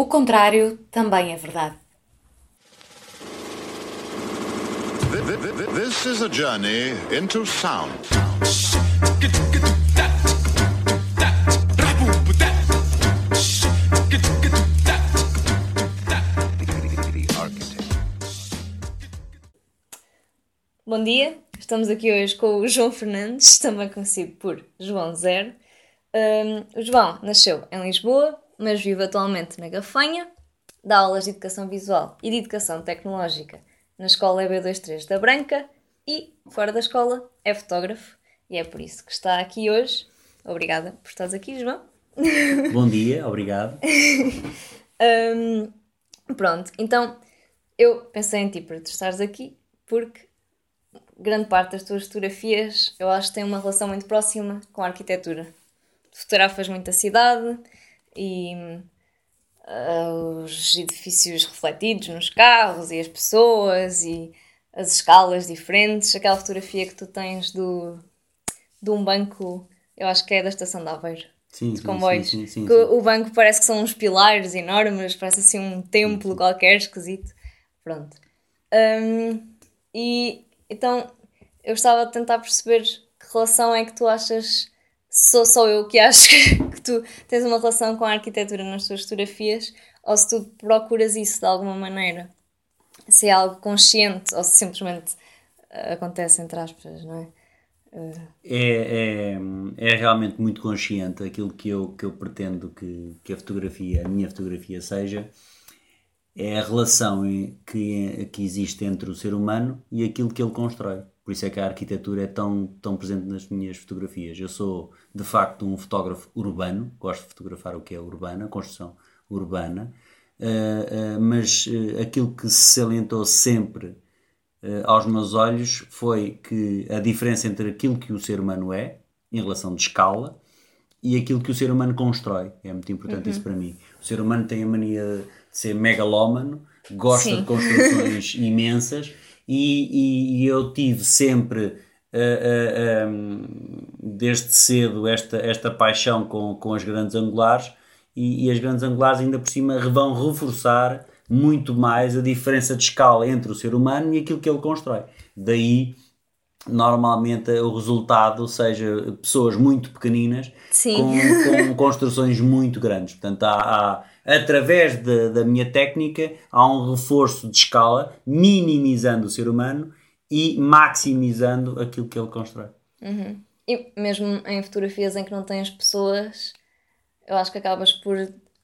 O contrário também é verdade. This is a journey into sound. Bom dia, estamos aqui hoje com o João Fernandes, também conhecido por João Zero. Um, o João nasceu em Lisboa, mas vive atualmente na Gafanha, dá aulas de Educação Visual e de Educação Tecnológica na Escola EB23 da Branca e, fora da escola, é fotógrafo e é por isso que está aqui hoje. Obrigada por estares aqui, João. Bom dia, obrigado. um, pronto, então eu pensei em ti para tu estares aqui porque grande parte das tuas fotografias eu acho que tem uma relação muito próxima com a arquitetura. Fotografas muito a cidade e uh, os edifícios refletidos nos carros e as pessoas e as escalas diferentes. Aquela fotografia que tu tens do, de um banco, eu acho que é da estação de Aveiro. Sim, de comboios. sim, sim, sim. O banco parece que são uns pilares enormes, parece assim um templo qualquer esquisito. Pronto. Um, e então eu estava a tentar perceber que relação é que tu achas. Sou só eu que acho que tu tens uma relação com a arquitetura nas tuas fotografias ou se tu procuras isso de alguma maneira. Se é algo consciente ou se simplesmente uh, acontece entre aspas, não é? É, é, é realmente muito consciente aquilo que eu, que eu pretendo que, que a fotografia, a minha fotografia seja, é a relação que, que existe entre o ser humano e aquilo que ele constrói. Por isso é que a arquitetura é tão, tão presente nas minhas fotografias. Eu sou, de facto, um fotógrafo urbano, gosto de fotografar o que é urbana, a construção urbana, uh, uh, mas uh, aquilo que se salientou sempre aos meus olhos foi que a diferença entre aquilo que o ser humano é, em relação de escala, e aquilo que o ser humano constrói. É muito importante Uhum. isso para mim. O ser humano tem a mania de ser megalómano, gosta Sim. de construções imensas, e, e- e eu tive sempre. ah, ah, ah, desde cedo esta, esta paixão com, com as grandes angulares e, e as grandes angulares ainda por cima vão reforçar muito mais a diferença de escala entre o ser humano e aquilo que ele constrói. Daí normalmente o resultado seja pessoas muito pequeninas com, com construções muito grandes. Portanto, há, há- através da- da minha técnica, há um reforço de escala, minimizando o ser humano e maximizando aquilo que ele constrói. E mesmo em fotografias em que não tens pessoas, eu acho que acabas por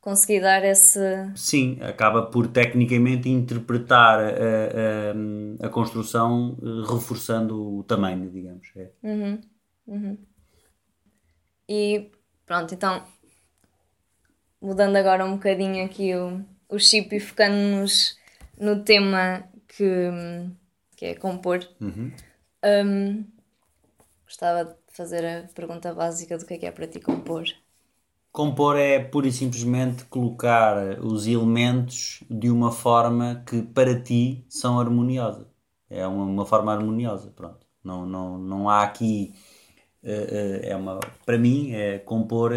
conseguir dar esse. Sim, acaba por tecnicamente interpretar a, a- a construção eh, reforçando o tamanho, digamos. É. E pronto, então mudando agora um bocadinho aqui o, o chip e focando-nos no tema que, que é compor. Hum, gostava de fazer a pergunta básica do que é que é para ti compor. Compor é pura e simplesmente colocar os elementos de uma forma que para ti são harmoniosa. É uma, uma forma harmoniosa, pronto. Não, não, não há aqui. eh, eh, é uma, para mim, é compor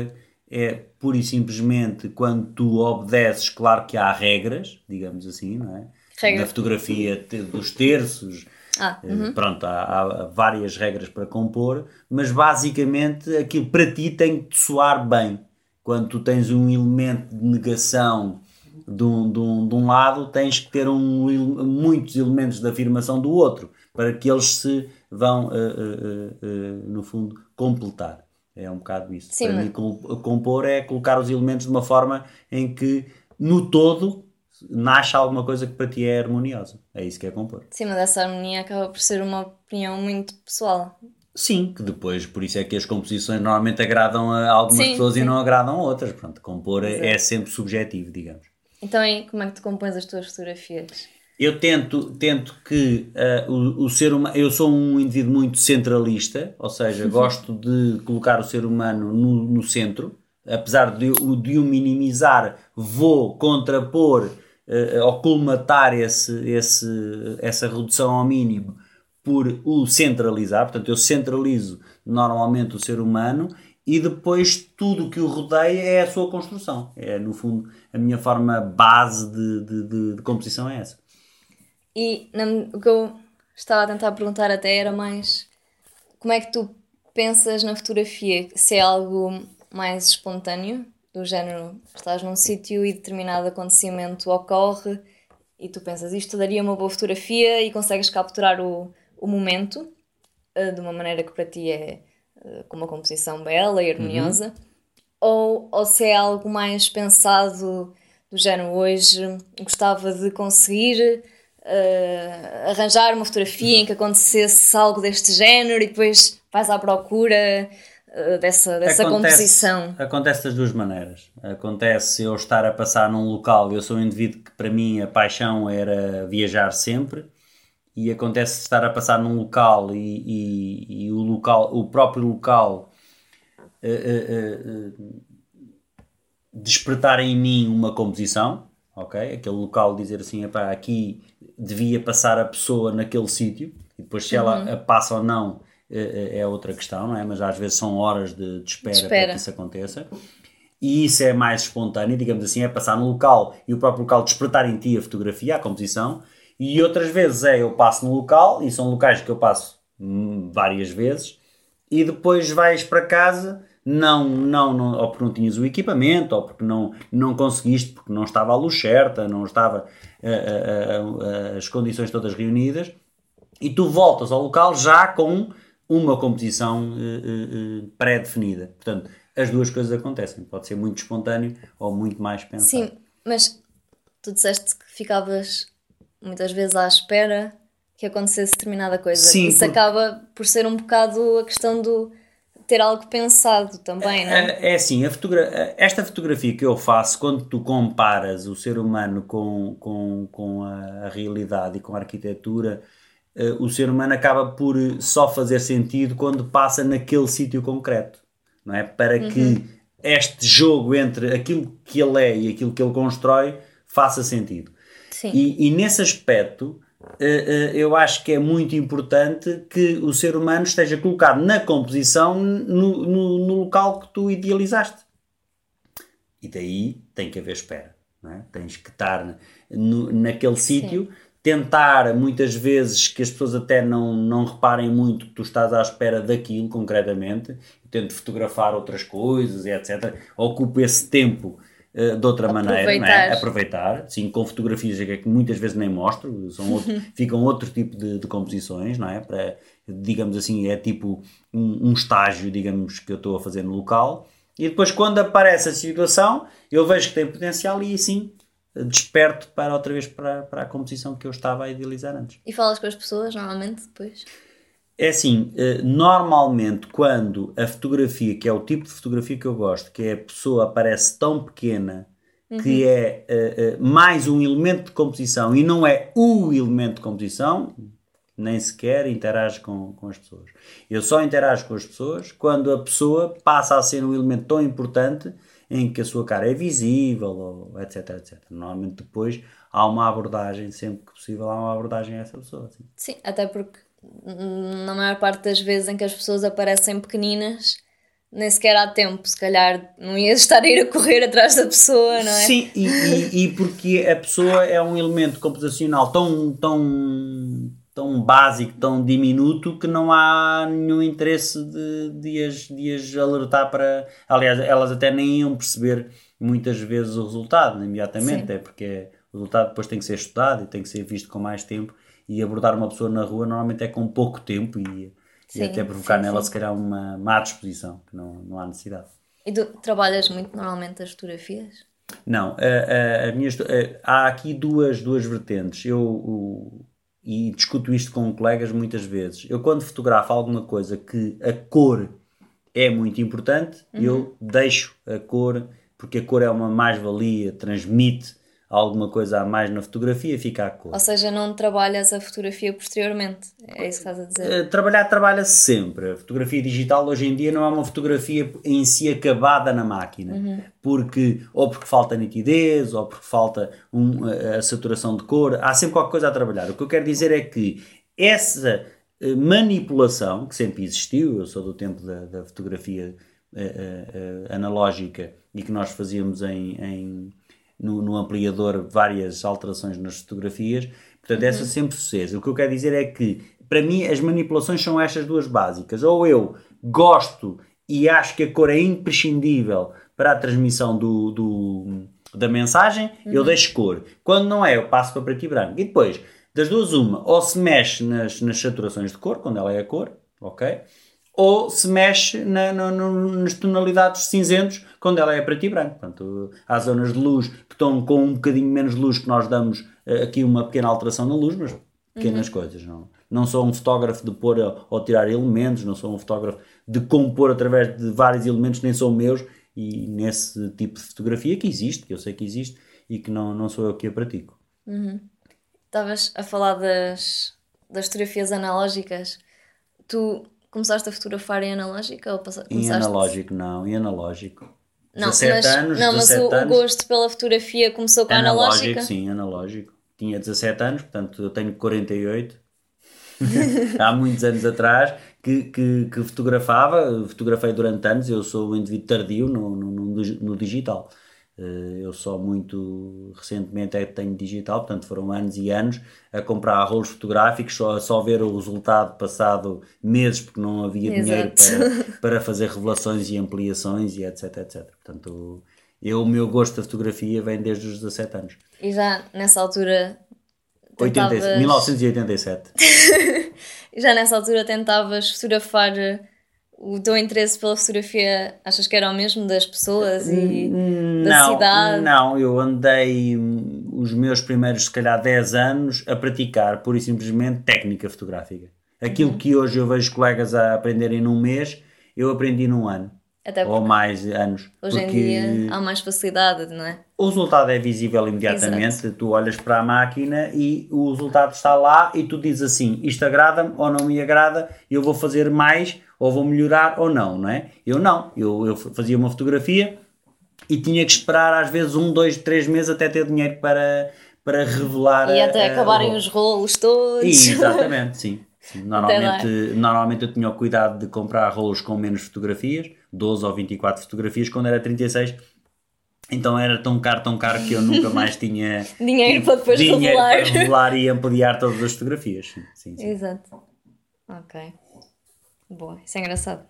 é pura e simplesmente quando tu obedeces, claro que há regras, digamos assim, não é? Regras. Na fotografia dos terços, Ah, eh, Pronto, há, há várias regras para compor, mas basicamente aquilo para ti tem que te soar bem. Quando tu tens um elemento de negação de um, de um, de um lado, tens que ter um, muitos elementos de afirmação do outro, para que eles se vão, eh, eh, eh, no fundo, completar. É um bocado isso. Sim, para mas- mim, compor é colocar os elementos de uma forma em que, no todo, nasce alguma coisa que para ti é harmoniosa. É isso que é compor. de cima dessa harmonia acaba por ser uma opinião muito pessoal. Sim, que depois, por isso é que as composições normalmente agradam a algumas Sim, pessoas sim. e não agradam a outras. Pronto, compor é, Exato. é sempre subjetivo, digamos. Então aí, como é que tu compões as tuas fotografias? Eu tento, tento que ah, o, o ser humano. Eu sou um indivíduo muito centralista, ou seja, gosto de colocar o ser humano no, no centro. Apesar de, o- de o minimizar, vou contrapor ah, ou colmatar esse, esse, essa redução ao mínimo por o centralizar. Portanto, eu centralizo normalmente o ser humano e depois tudo que o rodeia é a sua construção. É, no fundo, a minha forma base de, de, de, de composição é essa. E o que eu estava a tentar perguntar até era mais como é que tu pensas na fotografia? Se é algo mais espontâneo, do género estás num sítio e determinado acontecimento ocorre e tu pensas isto daria uma boa fotografia e consegues capturar o, o momento uh, de uma maneira que para ti é uh, com uma composição bela e harmoniosa, uhum. ou, ou se é algo mais pensado do género hoje gostava de conseguir uh, arranjar uma fotografia em que acontecesse algo deste género e depois vais à procura uh, dessa, dessa acontece, composição. Acontece das duas maneiras. Acontece eu estar a passar num local, eu sou um indivíduo que para mim a paixão era viajar sempre e acontece estar a passar num local e, e, e o local, o próprio local uh, despertar em mim uma composição, ok? Aquele local dizer assim, epá, aqui devia passar a pessoa naquele sítio e depois se ela uhum. passa ou não é, é, é, outra questão, não é? Mas às vezes são horas de, de, espera, de espera, para que isso aconteça. E isso é mais espontâneo, digamos assim, é passar no local e o próprio local despertar em ti a fotografia, a composição. E outras vezes é eu passo no local, e são locais que eu passo hum, várias vezes, e depois vais para casa não, não, não, ou porque não tinhas o equipamento, ou porque não, não conseguiste, porque não estava a luz certa, não estava uh, uh, as condições todas reunidas, e tu voltas ao local já com uma composição pré-definida. Portanto, as duas coisas acontecem. Pode ser muito espontâneo ou muito mais pensado. Sim, mas tu disseste que ficavas muitas vezes à espera que acontecesse determinada coisa. Sim, Isso porque... acaba por ser um bocado a questão do ter algo pensado também, não é? É, é assim, fotogra esta fotografia que eu faço, quando tu comparas o ser humano com, com, com a, realidade e com a arquitetura, uh, o ser humano acaba por só fazer sentido quando passa naquele sítio concreto, não é? Para uhum. que este jogo entre aquilo que ele é e aquilo que ele constrói faça sentido. Sim. E, e nesse aspecto eh, eh, eu acho que é muito importante que o ser humano esteja colocado na composição no, no, no local que tu idealizaste. E daí tem que haver espera. É? Tens que estar no, naquele sítio, tentar muitas vezes que as pessoas até não, não reparem muito que tu estás à espera daquilo concretamente, tento fotografar outras coisas etc. Ocupa esse tempo de outra Aproveitar. maneira, é? Aproveitar, sim, com fotografias que muitas vezes nem mostro, são outro, ficam outro tipo de, de, composições, não é? Para, digamos assim, é tipo um, um estágio, digamos, que eu estou a fazer no local, e depois quando aparece a situação, eu vejo que tem potencial e assim desperto para outra vez para, para a composição que eu estava a idealizar antes. E falas com as pessoas normalmente depois? É assim, eh, normalmente quando a fotografia, que é o tipo de fotografia que eu gosto, que é a pessoa aparece tão pequena uhum. que é uh, uh, mais um elemento de composição e não é o elemento de composição, nem sequer interage com, com as pessoas. Eu só interajo com as pessoas quando a pessoa passa a ser um elemento tão importante em que a sua cara é visível, ou etc, etc. Normalmente depois há uma abordagem, sempre que possível, há uma abordagem a essa pessoa. Sim, sim até porque na maior parte das vezes em que as pessoas aparecem pequeninas, nem sequer há tempo, se calhar não ias estar a ir a correr atrás da pessoa, não é? Sim, e, e, e porque a pessoa é um elemento composicional tão, tão, tão básico, tão diminuto, que não há nenhum interesse de, de, as, de as alertar para. Aliás, elas até nem iam perceber muitas vezes o resultado imediatamente, Sim. é porque o resultado depois tem que ser estudado e tem que ser visto com mais tempo e abordar uma pessoa na rua normalmente é com pouco tempo e, sim, e até provocar sim, nela sim. se calhar uma má disposição, que não, não há necessidade. E tu trabalhas muito normalmente as fotografias? Não, a, a, a minha, a, há aqui duas, duas vertentes. Eu o, e discuto isto com colegas muitas vezes. Eu quando fotografo alguma coisa que a cor é muito importante, uhum. eu deixo a cor, porque a cor é uma mais-valia, transmite alguma coisa a mais na fotografia, fica a cor. Ou seja, não trabalhas a fotografia posteriormente, é isso que estás a dizer? Uh, trabalhar, trabalha-se sempre. A fotografia digital hoje em dia não é uma fotografia em si acabada na máquina, uhum. porque ou porque falta nitidez, ou porque falta um, a, a saturação de cor, há sempre qualquer coisa a trabalhar. O que eu quero dizer é que essa eh, manipulação, que sempre existiu, eu sou do tempo da, da fotografia uh, analógica e que nós fazíamos em, em no, no, ampliador várias alterações nas fotografias. Portanto, essa sempre sucesso. O que eu quero dizer é que, para mim, as manipulações são estas duas básicas. Ou eu gosto e acho que a cor é imprescindível para a transmissão do, do da mensagem, uhum. eu deixo cor. Quando não é, eu passo para preto e branco. E depois, das duas, uma, ou se mexe nas, nas saturações de cor, quando ela é a cor, ok? Ou se mexe na, na, nas tonalidades cinzentos, quando ela é preto e branco. Portanto, há zonas de luz que estão com um bocadinho menos luz que nós damos uh, aqui uma pequena alteração na luz, mas pequenas uhum. coisas. Não, não sou um fotógrafo de pôr ou tirar elementos, não sou um fotógrafo de compor através de vários elementos, nem são meus, e nesse tipo de fotografia que existe, que eu sei que existe e que não, não sou eu que a pratico. Uhum. Estavas a falar das, das fotografias analógicas. Tu começaste a fotografar em analógica? Ou começaste... Em analógico, não, em analógico. Não, 17 mas, anos, não, mas o, anos. o, gosto pela fotografia começou com a analógica? Sim, analógico. Tinha 17 anos, portanto eu tenho 48. Há muitos anos atrás que, que, que, fotografava, fotografei durante anos, eu sou um indivíduo tardio no, no, no, no digital. Eh, eu só muito recentemente é que tenho digital, portanto foram anos e anos a comprar rolos fotográficos, só, só ver o resultado passado meses, porque não havia Exato. dinheiro para, para fazer revelações e ampliações e etc, etc. Portanto, eu, o meu gosto da fotografia vem desde os 17 anos. E já nessa altura Tentavas... 80, 1987. Já nessa altura tentavas fotografar o teu interesse pela fotografia, achas que era o mesmo das pessoas e hum, da não, cidade? Não, eu andei os meus primeiros, se calhar, 10 anos a praticar pura e simplesmente técnica fotográfica. Aquilo uhum. que hoje eu vejo colegas a aprenderem num mês, eu aprendi num ano. ou mais anos. Hoje em dia há mais facilidade, não é? O resultado é visível imediatamente. Exato. Tu olhas para a máquina e o resultado está lá e tu dizes assim: isto agrada-me ou não me agrada, eu vou fazer mais ou vou melhorar ou não, não é? Eu não. Eu, eu fazia uma fotografia e tinha que esperar às vezes um, dois, três meses até ter dinheiro para, para revelar. E até a, acabarem a, os rolos todos. Exatamente, sim. sim. Normalmente, normalmente eu tinha o cuidado de comprar rolos com menos fotografias, 12 ou 24 fotografias, quando era 36 então era tão caro, tão caro que eu nunca mais tinha dinheiro para depois dinheiro revelar. para revelar e ampliar todas as fotografias. Sim, sim. Exato. Ok. Boa, isso é engraçado.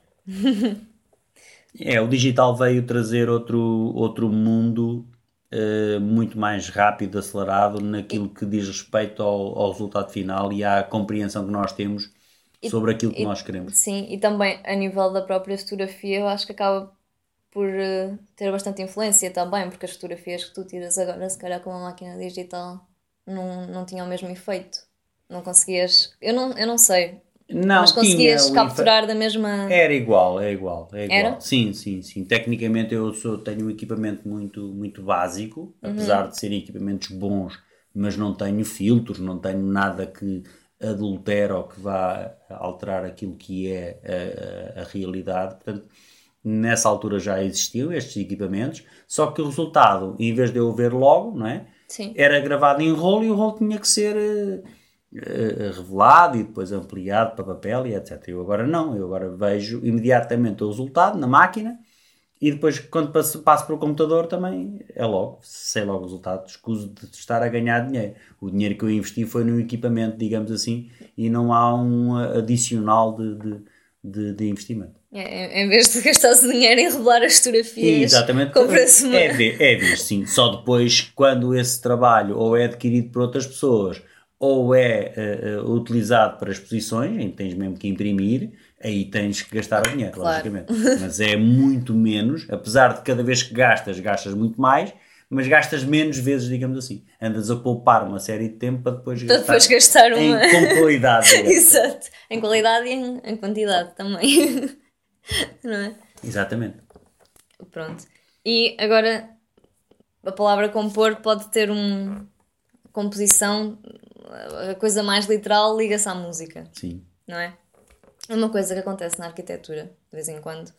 é, o digital veio trazer outro, outro mundo uh, muito mais rápido, acelerado naquilo que diz respeito ao, ao resultado final e à compreensão que nós temos sobre aquilo que e, nós queremos. Sim, e também a nível da própria fotografia, eu acho que acaba por uh, ter bastante influência também, porque as fotografias que tu tiras agora, se calhar com uma máquina digital, não, não tinham o mesmo efeito. Não conseguias. Eu não, eu não sei. Não, mas conseguias capturar da mesma. Era igual, é igual, é igual. Era? Sim, sim, sim. Tecnicamente eu sou, tenho um equipamento muito, muito básico, uhum. apesar de serem equipamentos bons, mas não tenho filtros, não tenho nada que adultere ou que vá alterar aquilo que é a, a, a realidade. Portanto, nessa altura já existiam estes equipamentos, só que o resultado, em vez de eu ver logo, não é? Sim. Era gravado em rolo e o rolo tinha que ser uh, uh, revelado e depois ampliado para papel e etc. Eu agora não, eu agora vejo imediatamente o resultado na máquina e depois quando passo, passo para o computador também é logo, sei logo o resultado, escuso de estar a ganhar dinheiro. O dinheiro que eu investi foi no equipamento, digamos assim, e não há um adicional de, de, de, de investimento. É, em vez de gastar o dinheiro em revelar as fotografias, compra-se uma. É, é ver, sim. Só depois, quando esse trabalho ou é adquirido por outras pessoas ou é uh, utilizado para exposições, em que tens mesmo que imprimir, aí tens que gastar o dinheiro, claro. logicamente. Mas é muito menos, apesar de cada vez que gastas, gastas muito mais, mas gastas menos vezes, digamos assim. Andas a poupar uma série de tempo para depois gastar, para depois gastar uma... em, com qualidade. Exato, em qualidade e em, em quantidade também. não é? Exatamente. Pronto. E agora a palavra compor pode ter uma composição, a coisa mais literal liga-se à música. Sim. Não é? Uma coisa que acontece na arquitetura, de vez em quando,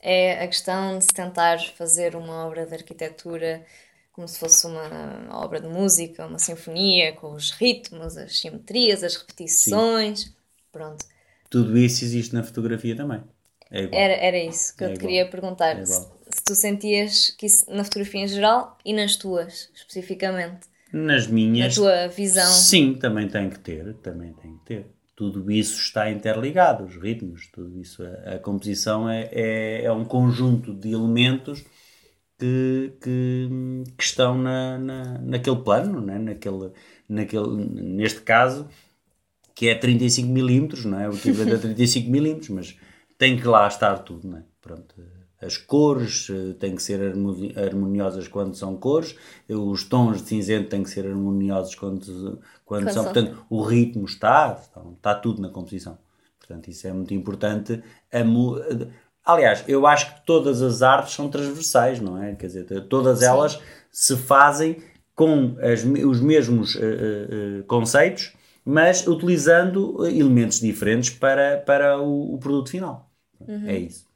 é a questão de se tentar fazer uma obra de arquitetura como se fosse uma obra de música, uma sinfonia, com os ritmos, as simetrias, as repetições. Sim. Pronto. Tudo isso existe na fotografia também. É. Era, era isso que É eu te igual. queria perguntar. É se, se tu sentias que isso na fotografia em geral e nas tuas, especificamente. Nas Na minhas. tua visão. Sim, também tem que ter, também tem que ter. Tudo isso está interligado, os ritmos, tudo isso. A, a composição é, é, é um conjunto de elementos que, que, que estão na, na, naquele plano, né? naquele, naquele, neste caso, que é 35 milímetros, não é? O equivalente a 35 milímetros, mas tem que lá estar tudo, não é? Pronto. As cores eh, têm que ser harmoni- harmoniosas quando são cores, os tons de cinzento têm que ser harmoniosos quando, quando, Quando são. Portanto, o ritmo está, está, está tudo na composição. Portanto, isso é muito importante. Aliás, eu acho que todas as artes são transversais, não é? Quer dizer, todas elas se fazem com as os mesmos eh, eh, conceitos, mas utilizando elementos diferentes para, para o, o produto final. É isso.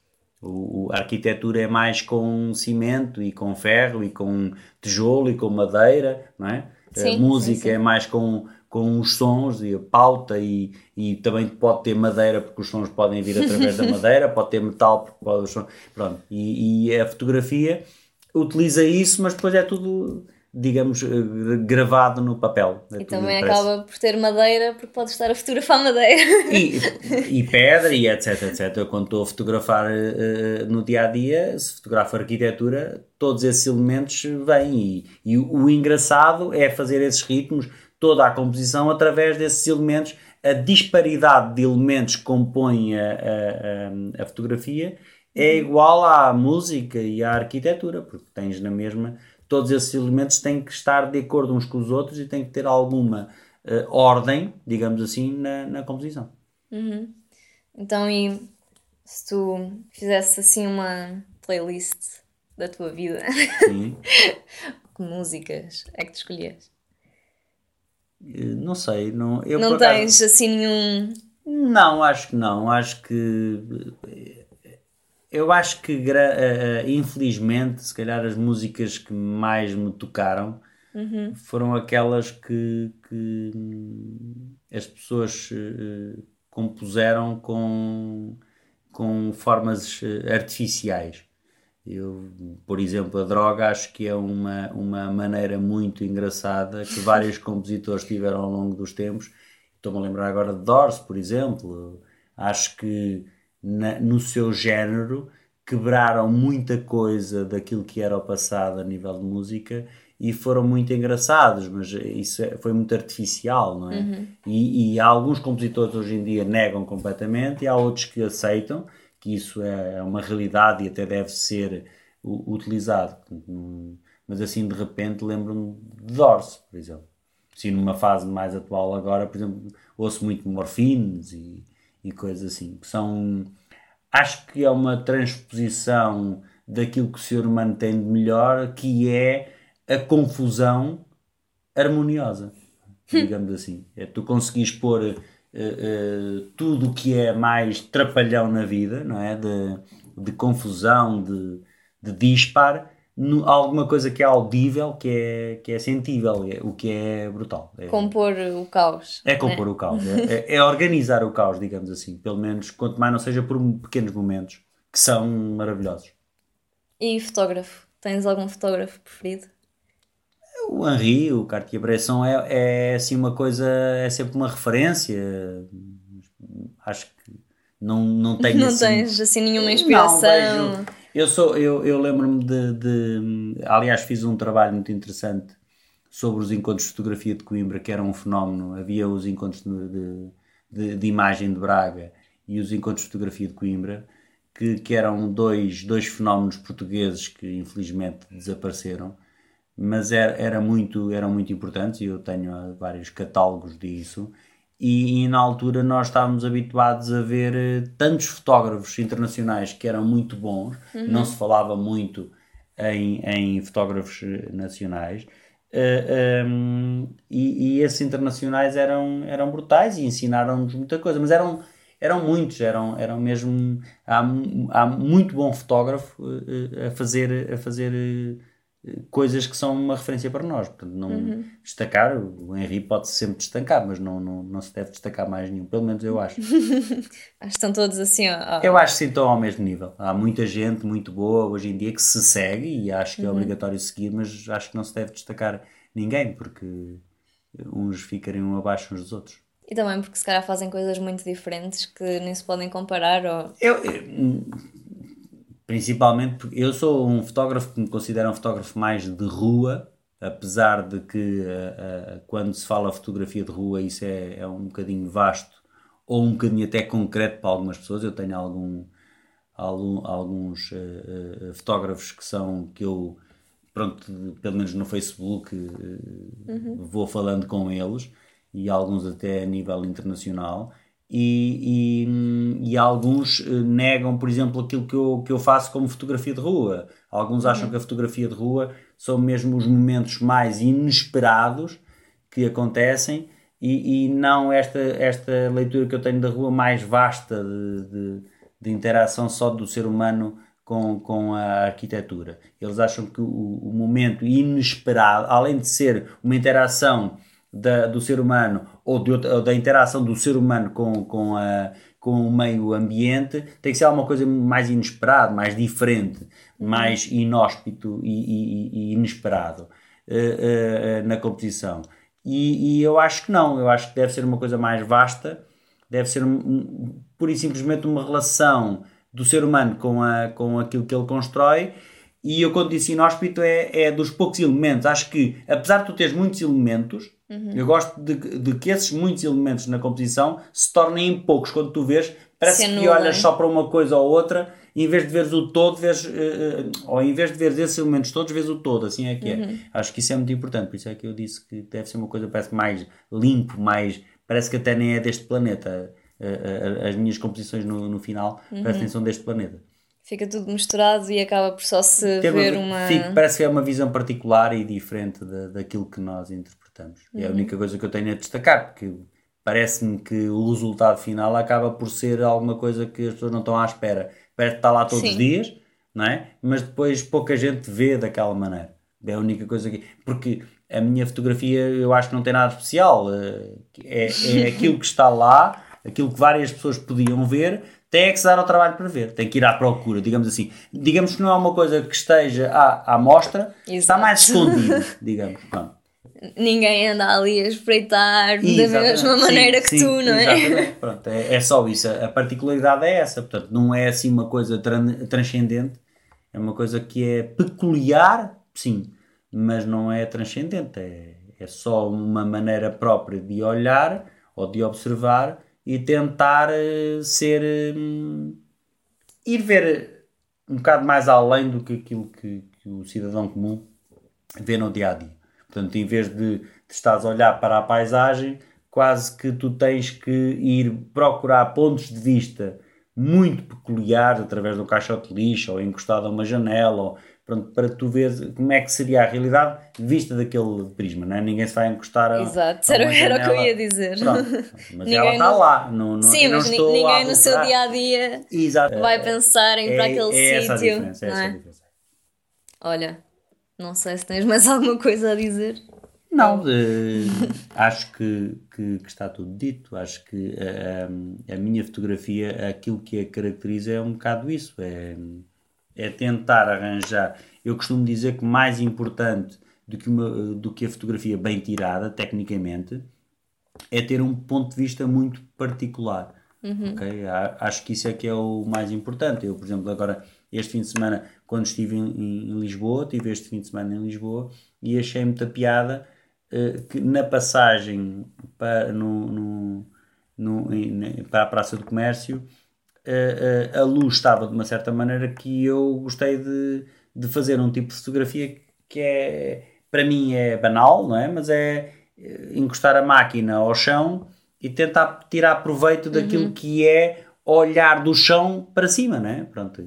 O, a arquitetura é mais com cimento e com ferro e com tijolo e com madeira, não é? Sim, a música sim, sim. é mais com, com os sons e a pauta e, e também pode ter madeira porque os sons podem vir através da madeira, pode ter metal porque pode os sons, pronto. E, e a fotografia utiliza isso, mas depois é tudo, digamos, eh, gravado no papel. E também impresso. acaba por ter madeira, porque podes estar a fotografar madeira. E, e pedra e etc, etc. Eu quando estou a fotografar eh, no dia a dia, se fotografo arquitetura, todos esses elementos vêm. E, e o, o engraçado é fazer esses ritmos, toda a composição através desses elementos. A disparidade de elementos que compõem a, a- a- a fotografia é igual à música e à arquitetura, porque tens na mesma. Todos esses elementos têm que estar de acordo uns com os outros e têm que ter alguma eh, ordem, digamos assim, na, na composição. Então, e se tu fizesse assim uma playlist da tua vida, Sim. que músicas é que tu escolhias? Eh, Não sei, não, eu Não por acaso- tens assim nenhum. Não, acho que não. Acho que. Eu acho que, eh, eh, infelizmente, se calhar as músicas que mais me tocaram foram aquelas que, que, as pessoas eh, compuseram com, com formas artificiais. Eu, por exemplo, a droga acho que é uma, uma maneira muito engraçada que vários compositores tiveram ao longo dos tempos. Estou-me a lembrar agora de Doors, por exemplo. Acho que na- no seu género quebraram muita coisa daquilo que era o passado a nível de música e foram muito engraçados, mas isso é- foi muito artificial, não é? E, e há alguns compositores hoje em dia negam completamente e há outros que aceitam que isso é uma realidade e até deve ser utilizado. Mas assim, de repente, lembro-me de Doors, por exemplo. Sim, numa fase mais atual agora, por exemplo, ouço muito morfines e, e coisas assim, que são... Acho que é uma transposição daquilo que o ser humano tem de melhor, que é a confusão harmoniosa, digamos assim. É tu conseguires pôr eh, eh, tudo o que é mais trapalhão na vida, não é? De, de confusão, de, de dispar, no, alguma coisa que é audível, que é, que é sentível, é, o que é brutal. É, Compor o caos. é compor o caos, é, é- é organizar o caos, digamos assim. Pelo menos, quanto mais não seja por pequenos momentos, que são maravilhosos. E fotógrafo? Tens algum fotógrafo preferido? O Henri, o Cartier-Bresson é, é assim uma coisa, é sempre uma referência. Acho que não, não tenho Não assim... tens assim nenhuma Não, inspiração? vejo- eu sou, eu, eu lembro-me de, de- aliás, fiz um trabalho muito interessante sobre os encontros de fotografia de Coimbra, que era um fenómeno. Havia os encontros de, de, de- imagem de Braga e os encontros de fotografia de Coimbra, que, que eram dois, dois fenómenos portugueses que infelizmente desapareceram, mas era, era muito, eram muito importantes e eu tenho ah, vários catálogos disso. E, e na altura nós estávamos habituados a ver eh, tantos fotógrafos internacionais que eram muito bons, não se falava muito em, em fotógrafos eh, nacionais. eh, ehm, e, e esses internacionais eram, eram brutais e ensinaram-nos muita coisa, mas eram, eram muitos, eram, eram mesmo. Há, há muito bom fotógrafo eh, a fazer, a fazer eh, coisas que são uma referência para nós. Portanto, não destacar, o Henry pode sempre destacar, mas não, não, não se deve destacar mais nenhum, pelo menos eu acho. Acho que estão todos assim, ó. eu acho que sim, estão ao mesmo nível. Há muita gente muito boa hoje em dia que se segue e acho que é obrigatório seguir, mas acho que não se deve destacar ninguém, porque uns ficariam abaixo uns dos outros. E também porque se calhar fazem coisas muito diferentes que nem se podem comparar ou... Eu, eu- principalmente porque eu sou um fotógrafo que me considero um fotógrafo mais de rua, apesar de que eh, eh, quando se fala fotografia de rua isso é, é um bocadinho vasto ou um bocadinho até concreto para algumas pessoas. Eu tenho algum, algum- alguns eh, fotógrafos que são que eu pronto, pelo menos no Facebook eh, vou falando com eles e alguns até a nível internacional e, e, e alguns eh, negam, por exemplo, aquilo que eu, que eu faço como fotografia de rua. Alguns acham que a fotografia de rua são mesmo os momentos mais inesperados que acontecem e, e não esta, esta leitura que eu tenho da rua mais vasta de, de, de interação só do ser humano com, com a arquitetura. Eles acham que o, o momento inesperado, além de ser uma interação da, do ser humano ou, de ou da interação do ser humano com, com, a, com o meio ambiente, tem que ser alguma coisa mais inesperada, mais diferente, mais inóspito e, e- e inesperado eh, eh, na composição. E, e eu acho que não, eu acho que deve ser uma coisa mais vasta, deve ser um, um, pura e simplesmente uma relação do ser humano com, a, com aquilo que ele constrói. E eu, quando disse inóspito, é, é dos poucos elementos. Acho que, apesar de tu teres muitos elementos, eu gosto de, de que esses muitos elementos na composição se tornem em poucos. Quando tu vês, parece que olhas só para uma coisa ou outra, e em vez de veres o todo, vês, eh, ou em vez de veres esses elementos todos, vês o todo. Assim é que é. Acho que isso é muito importante. Por isso é que eu disse que deve ser uma coisa parece mais limpo, mais. Parece que até nem é deste planeta. Eh, As minhas composições no, no final parecem que são deste planeta. Fica tudo misturado e acaba por só se Tem ver uma- uma... fica- parece que é uma visão particular e diferente da, daquilo que nós interpretamos. E é a única coisa que eu tenho a destacar, porque parece-me que o resultado final acaba por ser alguma coisa que as pessoas não estão à espera. Parece que está lá todos os Sim. dias, não é? Mas depois pouca gente vê daquela maneira. É a única coisa que. Porque a minha fotografia eu acho que não tem nada especial. É, é aquilo que está lá, aquilo que várias pessoas podiam ver, tem é que se dar ao trabalho para ver, tem que ir à procura, digamos assim. Digamos que não é uma coisa que esteja à, à mostra, está Exato. mais escondido, digamos. Pronto. Ninguém anda ali a espreitar da Exatamente. mesma Sim, maneira que sim, tu, não é? Pronto, é, é só isso. A particularidade é essa. Portanto, não é assim uma coisa tran- transcendente. É uma coisa que é peculiar, sim, mas não é transcendente. É, é só uma maneira própria de olhar ou de observar e tentar eh, ser. hum, ir ver um bocado mais além do que aquilo que, que o cidadão comum vê no dia a dia. Portanto, em vez de, de estares a olhar para a paisagem, quase que tu tens que ir procurar pontos de vista muito peculiares através do caixote de lixo ou encostado a uma janela ou, pronto, para tu veres como é que seria a realidade vista daquele prisma, não é? Ninguém se vai encostar a, Exato, a era, o que eu ia dizer. Pronto, mas Ninguém ela está no- lá. Não, não, Sim, não mas ninguém no seu dia a dia Exato. vai pensar em ir para É- aquele é essa a sítio. diferença, é não essa a é? diferença. Olha, não sei se tens mais alguma coisa a dizer. Não, eh, acho que, que, que está tudo dito. Acho que eh, a minha fotografia, aquilo que a caracteriza é um bocado isso: é, é tentar arranjar. Eu costumo dizer que mais importante do que, uma, do que a fotografia bem tirada, tecnicamente, é ter um ponto de vista muito particular. ok? A- Acho que isso é que é o mais importante. Eu, por exemplo, agora, este fim de semana, quando estive em, em- em Lisboa, tive este fim de semana em Lisboa e achei muita piada eh, que na passagem para, no, no- no- para a Praça do Comércio eh, eh, a luz estava de uma certa maneira que eu gostei de, de fazer um tipo de fotografia que é, para mim é banal, não é? Mas é encostar a máquina ao chão e tentar tirar proveito daquilo que é olhar do chão para cima, não é? Pronto,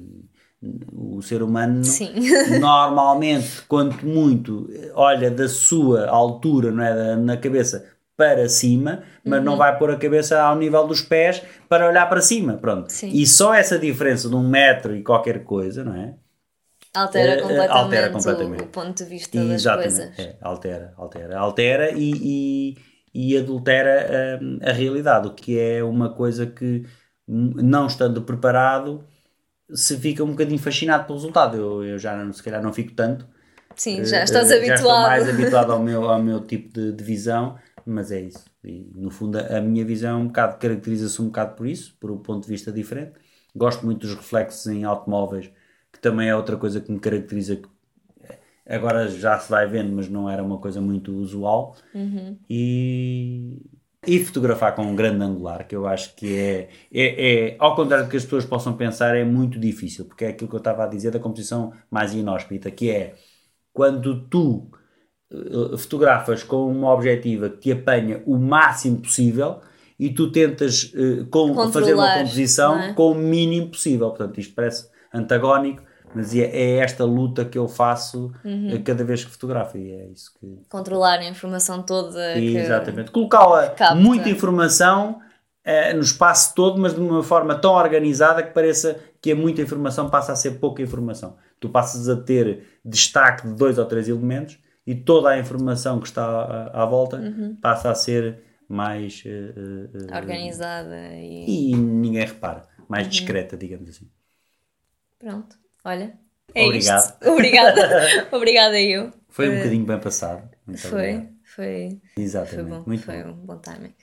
o ser humano Sim. normalmente, quanto muito, olha da sua altura, não é? Na cabeça para cima, mas Uhum. não vai pôr a cabeça ao nível dos pés para olhar para cima, pronto. Sim. E só essa diferença de um metro e qualquer coisa, não é? Altera eh, completamente, altera o- completamente. O, ponto de vista das Exatamente, coisas. é, altera, altera, altera e, e, e adultera hum, a realidade, o que é uma coisa que, não estando preparado, se fica um bocadinho fascinado pelo resultado. Eu, eu já não, se calhar não fico tanto. Sim, Eh, já estás eh, habituado. Já estou mais habituado ao meu, ao meu tipo de, de visão, mas é isso. E, no fundo, a, a minha visão um bocado caracteriza-se um bocado por isso, por um ponto de vista diferente. Gosto muito dos reflexos em automóveis, que também é outra coisa que me caracteriza. que eh, Agora já se vai vendo, mas não era uma coisa muito usual. E, e fotografar com um grande angular, que eu acho que é, é, é, ao contrário do que as pessoas possam pensar, é muito difícil, porque é aquilo que eu estava a dizer da composição mais inóspita, que é quando tu eh, fotografas com uma objetiva que te apanha o máximo possível e tu tentas eh, com- fazer uma composição é? com o mínimo possível. Portanto, isto parece antagónico, mas é, é esta luta que eu faço Uhum. eh, cada vez que fotografo e é isso que, Controlar a informação toda. que- Exatamente. Colocá-la muita informação eh, no espaço todo, mas de uma forma tão organizada que pareça que a muita informação passa a ser pouca informação. Tu passas a ter destaque de dois ou três elementos e toda a informação que está à, à volta Uhum. passa a ser mais. eh, eh, eh, Organizada e. E ninguém repara. Mais Uhum. discreta, digamos assim. Pronto. Olha, é Obrigado. isto. Obrigada. Obrigada eu. Foi um uh, bocadinho bem passado. Muito foi, foi. Exatamente. Foi bom, muito foi bom. um bom timing.